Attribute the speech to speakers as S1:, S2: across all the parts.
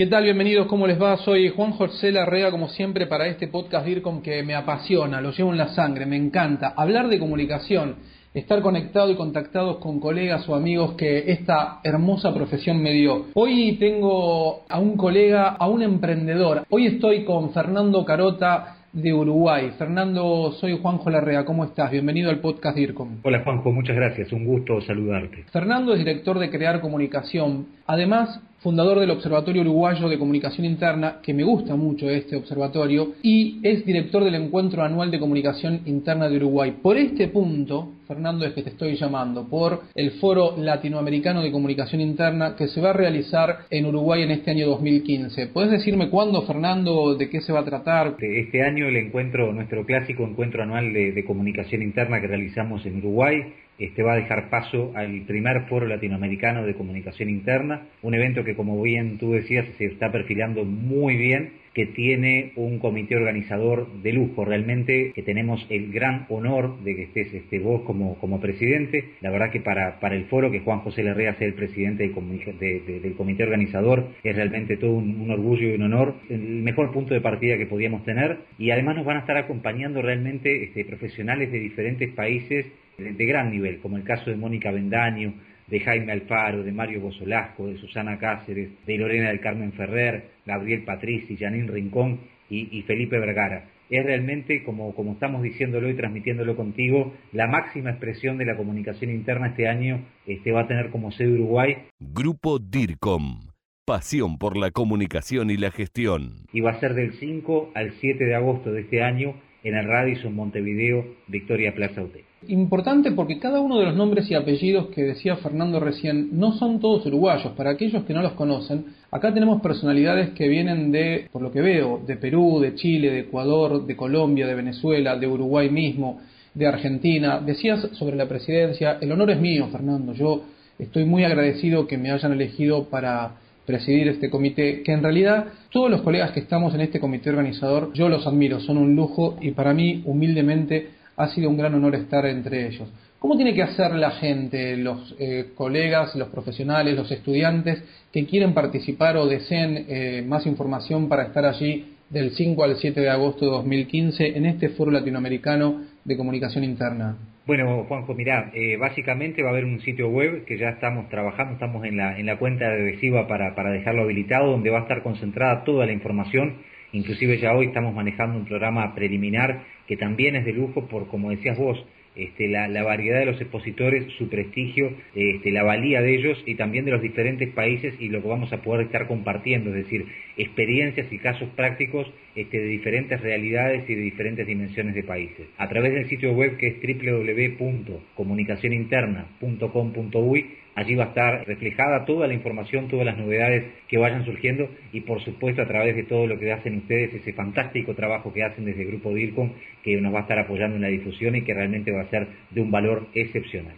S1: ¿Qué tal? Bienvenidos, ¿cómo les va? Soy Juan José Larrea, como siempre, para este podcast DIRCOM que me apasiona, lo llevo en la sangre, me encanta. Hablar de comunicación, estar conectado y contactados con colegas o amigos que esta hermosa profesión me dio. Hoy tengo a un colega, a un emprendedor. Hoy estoy con Fernando Carota de Uruguay. Fernando, soy Juanjo Larrea, ¿cómo estás? Bienvenido al podcast DIRCOM.
S2: Hola Juanjo, muchas gracias, un gusto saludarte.
S1: Fernando es director de Crear Comunicación. Además, fundador del Observatorio Uruguayo de Comunicación Interna, que me gusta mucho este observatorio, y es director del Encuentro Anual de Comunicación Interna de Uruguay. Por este punto, Fernando, es que te estoy llamando, por el Foro Latinoamericano de Comunicación Interna que se va a realizar en Uruguay en este año 2015. ¿Puedes decirme cuándo, Fernando, de qué se va a tratar?
S2: Este año el encuentro, nuestro clásico encuentro anual de, de comunicación interna que realizamos en Uruguay, este va a dejar paso al primer foro latinoamericano de comunicación interna, un evento que como bien tú decías se está perfilando muy bien, que tiene un comité organizador de lujo, realmente que tenemos el gran honor de que estés este, vos como, como presidente, la verdad que para, para el foro que Juan José Larrea sea el presidente del, comité organizador es realmente todo un, un orgullo y un honor, el mejor punto de partida que podíamos tener. Y además nos van a estar acompañando realmente este, profesionales de diferentes países de gran nivel, como el caso de Mónica Bendaño, de Jaime Alfaro, de Mario Bosolasco, de Susana Cáceres, de Lorena del Carmen Ferrer, Gabriel Patrici, Janine Rincón y, y Felipe Vergara. Es realmente, como, como estamos diciéndolo y transmitiéndolo contigo, la máxima expresión de la comunicación interna este año este, va a tener como sede Uruguay.
S3: Grupo DIRCOM. Pasión por la comunicación y la gestión.
S2: Y va a ser del 5 al 7 de agosto de este año en el Radisson Montevideo Victoria Plaza Hotel.
S1: Importante porque cada uno de los nombres y apellidos que decía Fernando recién no son todos uruguayos. Para aquellos que no los conocen, acá tenemos personalidades que vienen de, por lo que veo, de Perú, de Chile, de Ecuador, de Colombia, de Venezuela, de Uruguay mismo, de Argentina. Decías sobre la presidencia, el honor es mío, Fernando. Yo estoy muy agradecido que me hayan elegido para presidir este comité, que en realidad todos los colegas que estamos en este comité organizador, yo los admiro, son un lujo y para mí, humildemente, ha sido un gran honor estar entre ellos. ¿Cómo tiene que hacer la gente, los eh, colegas, los profesionales, los estudiantes que quieren participar o deseen eh, más información para estar allí del 5 al 7 de agosto de 2015 en este foro latinoamericano de comunicación interna?
S2: Bueno, Juanjo, mirá, eh, básicamente va a haber un sitio web que ya estamos trabajando, estamos en la, en la cuenta regresiva para, para dejarlo habilitado, donde va a estar concentrada toda la información Inclusive ya hoy estamos manejando un programa preliminar que también es de lujo por, como decías vos, este, la, variedad de los expositores, su prestigio, este, la valía de ellos y también de los diferentes países y lo que vamos a poder estar compartiendo, es decir, experiencias y casos prácticos este, de diferentes realidades y de diferentes dimensiones de países. A través del sitio web que es www.comunicacioninterna.com.uy Allí va a estar reflejada toda la información, todas las novedades que vayan surgiendo y por supuesto a través de todo lo que hacen ustedes, ese fantástico trabajo que hacen desde el Grupo DIRCOM, que nos va a estar apoyando en la difusión y que realmente va a ser de un valor excepcional.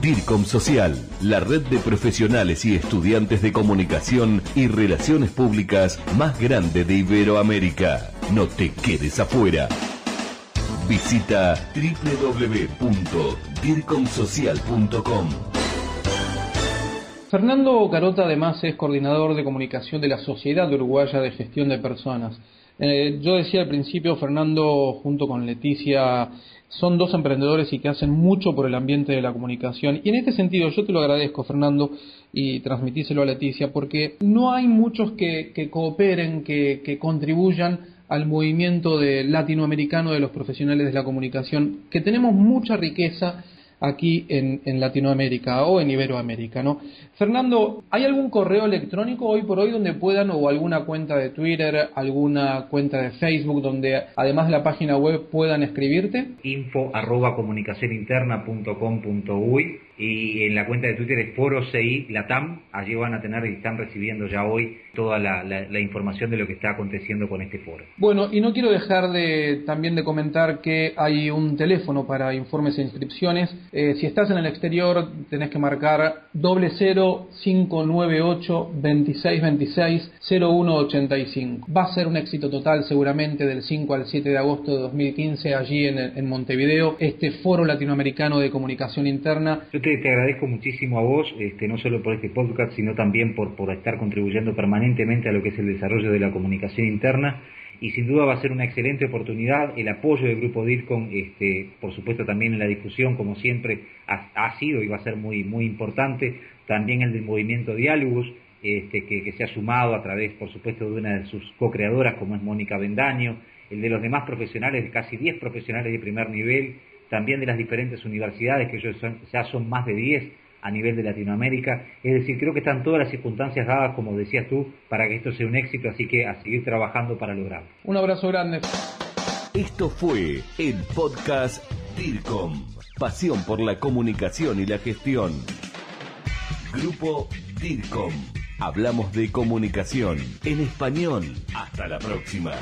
S3: DIRCOM Social, la red de profesionales y estudiantes de comunicación y relaciones públicas más grande de Iberoamérica. No te quedes afuera. Visita www.dircomsocial.com.
S1: Fernando Carota además es coordinador de comunicación de la Sociedad Uruguaya de Gestión de Personas. Eh, yo decía al principio, Fernando junto con Leticia son dos emprendedores y que hacen mucho por el ambiente de la comunicación. Y en este sentido yo te lo agradezco, Fernando, y transmitíselo a Leticia, porque no hay muchos que, cooperen, que, contribuyan al movimiento latinoamericano de los profesionales de la comunicación, que tenemos mucha riqueza aquí en, Latinoamérica o en Iberoamérica, ¿no? Fernando, ¿hay algún correo electrónico hoy por hoy donde puedan o alguna cuenta de Twitter, alguna cuenta de Facebook donde además de la página web puedan escribirte?
S2: info arroba comunicacioninterna.com.uy y en la cuenta de Twitter es Foro CI Latam. Allí van a tener y están recibiendo ya hoy toda la, información de lo que está aconteciendo con este foro.
S1: Bueno, y no quiero dejar de también de comentar que hay un teléfono para informes e inscripciones. Eh, si estás en el exterior, tenés que marcar doble cero cinco nueve ocho veintiséis veintiséis cero uno ochenta y cinco. Va a ser un éxito total seguramente del 5 al 7 de agosto de 2015 allí en, en Montevideo, este foro latinoamericano de comunicación interna
S2: te, agradezco muchísimo a vos, este, no solo por este podcast, sino también por, por estar contribuyendo permanentemente a lo que es el desarrollo de la comunicación interna y sin duda va a ser una excelente oportunidad. El apoyo del Grupo DIRCOM, este, por supuesto también en la difusión, como siempre, ha, sido y va a ser muy, muy importante. También el del movimiento Diálogos, este, que, que, se ha sumado a través, por supuesto, de una de sus co-creadoras, como es Mónica Bendaño, el de los demás profesionales, casi 10 profesionales de primer nivel, también de las diferentes universidades, que ya son más de 10 a nivel de Latinoamérica. Es decir, creo que están todas las circunstancias dadas, como decías tú, para que esto sea un éxito, así que a seguir trabajando para lograrlo.
S1: Un abrazo grande.
S3: Esto fue el podcast DIRCOM, pasión por la comunicación y la gestión. Grupo DIRCOM. Hablamos de comunicación en español. Hasta la próxima.